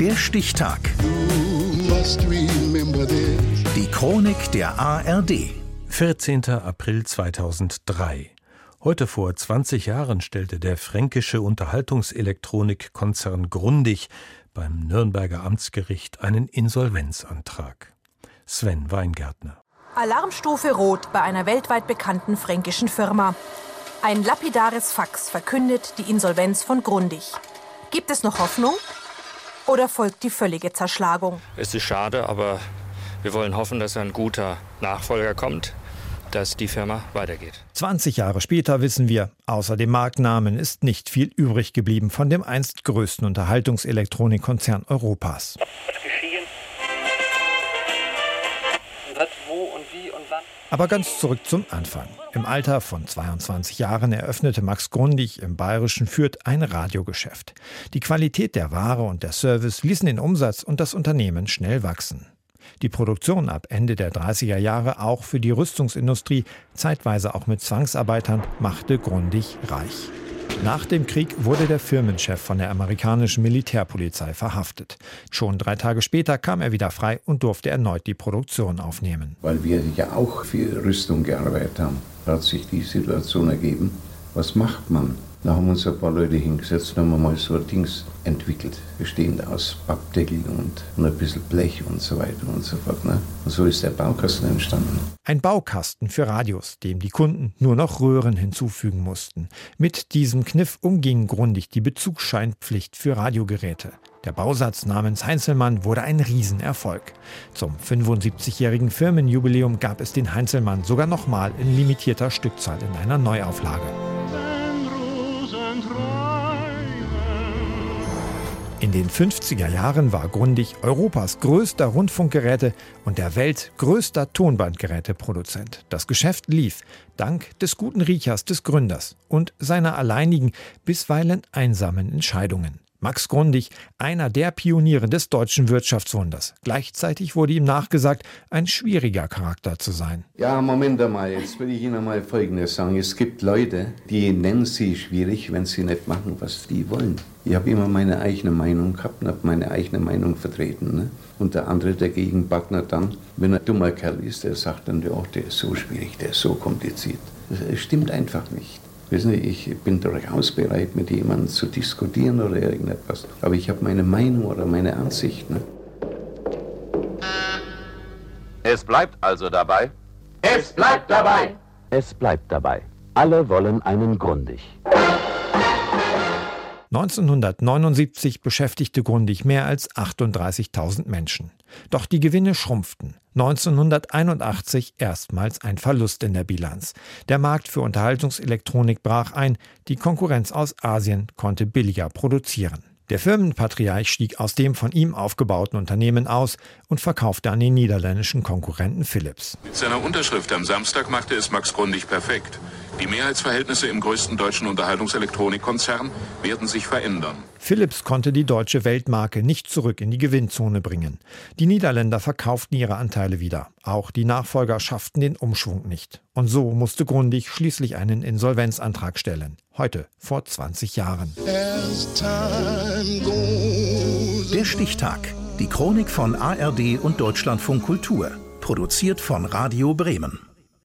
Der Stichtag. Die Chronik der ARD. 14. April 2003. Heute vor 20 Jahren stellte der fränkische Unterhaltungselektronikkonzern Grundig beim Nürnberger Amtsgericht einen Insolvenzantrag. Sven Weingärtner. Alarmstufe Rot bei einer weltweit bekannten fränkischen Firma. Ein lapidares Fax verkündet die Insolvenz von Grundig. Gibt es noch Hoffnung? Oder folgt die völlige Zerschlagung? Es ist schade, aber wir wollen hoffen, dass ein guter Nachfolger kommt, dass die Firma weitergeht. 20 Jahre später wissen wir, außer dem Markennamen ist nicht viel übrig geblieben von dem einst größten Unterhaltungselektronikkonzern Europas. Was, wo und wie und wann? Aber ganz zurück zum Anfang. Im Alter von 22 Jahren eröffnete Max Grundig im bayerischen Fürth ein Radiogeschäft. Die Qualität der Ware und der Service ließen den Umsatz und das Unternehmen schnell wachsen. Die Produktion ab Ende der 30er Jahre auch für die Rüstungsindustrie, zeitweise auch mit Zwangsarbeitern, machte Grundig reich. Nach dem Krieg wurde der Firmenchef von der amerikanischen Militärpolizei verhaftet. Schon drei Tage später kam er wieder frei und durfte erneut die Produktion aufnehmen. Weil wir ja auch für Rüstung gearbeitet haben, hat sich die Situation ergeben. Was macht man? Da haben uns ein paar Leute hingesetzt und haben mal so ein Dings entwickelt, bestehend aus Pappdeckel und, und ein bisschen Blech und so weiter und so fort. Ne? Und so ist der Baukasten entstanden. Ein Baukasten für Radios, dem die Kunden nur noch Röhren hinzufügen mussten. Mit diesem Kniff umging grundig die Bezugsscheinpflicht für Radiogeräte. Der Bausatz namens Heinzelmann wurde ein Riesenerfolg. Zum 75-jährigen Firmenjubiläum gab es den Heinzelmann sogar nochmal in limitierter Stückzahl in einer Neuauflage. In den 50er Jahren war Grundig Europas größter Rundfunkgeräte und der Welt größter Tonbandgeräteproduzent. Das Geschäft lief dank des guten Riechers des Gründers und seiner alleinigen, bisweilen einsamen Entscheidungen. Max Grundig, einer der Pioniere des deutschen Wirtschaftswunders. Gleichzeitig wurde ihm nachgesagt, ein schwieriger Charakter zu sein. Ja, Moment einmal, jetzt will ich Ihnen mal Folgendes sagen. Es gibt Leute, die nennen Sie schwierig, wenn sie nicht machen, was die wollen. Ich habe immer meine eigene Meinung gehabt und habe meine eigene Meinung vertreten. Ne? Und der andere dagegen Backner dann, wenn er ein dummer Kerl ist, der sagt dann, ja, der ist so schwierig, der ist so kompliziert. Das stimmt einfach nicht. Wissen Sie, ich bin durchaus bereit, mit jemandem zu diskutieren oder irgendetwas. Aber ich habe meine Meinung oder meine Ansicht. Ne? Es bleibt also dabei. Es bleibt dabei. Es bleibt dabei. Alle wollen einen Grundig. 1979 beschäftigte Grundig mehr als 38.000 Menschen. Doch die Gewinne schrumpften. 1981 erstmals ein Verlust in der Bilanz. Der Markt für Unterhaltungselektronik brach ein, die Konkurrenz aus Asien konnte billiger produzieren. Der Firmenpatriarch stieg aus dem von ihm aufgebauten Unternehmen aus und verkaufte an den niederländischen Konkurrenten Philips. Mit seiner Unterschrift am Samstag machte es Max Grundig perfekt. Die Mehrheitsverhältnisse im größten deutschen Unterhaltungselektronikkonzern werden sich verändern. Philips konnte die deutsche Weltmarke nicht zurück in die Gewinnzone bringen. Die Niederländer verkauften ihre Anteile wieder. Auch die Nachfolger schafften den Umschwung nicht. Und so musste Grundig schließlich einen Insolvenzantrag stellen. Heute, vor 20 Jahren. Der Stichtag. Die Chronik von ARD und Deutschlandfunk Kultur. Produziert von Radio Bremen.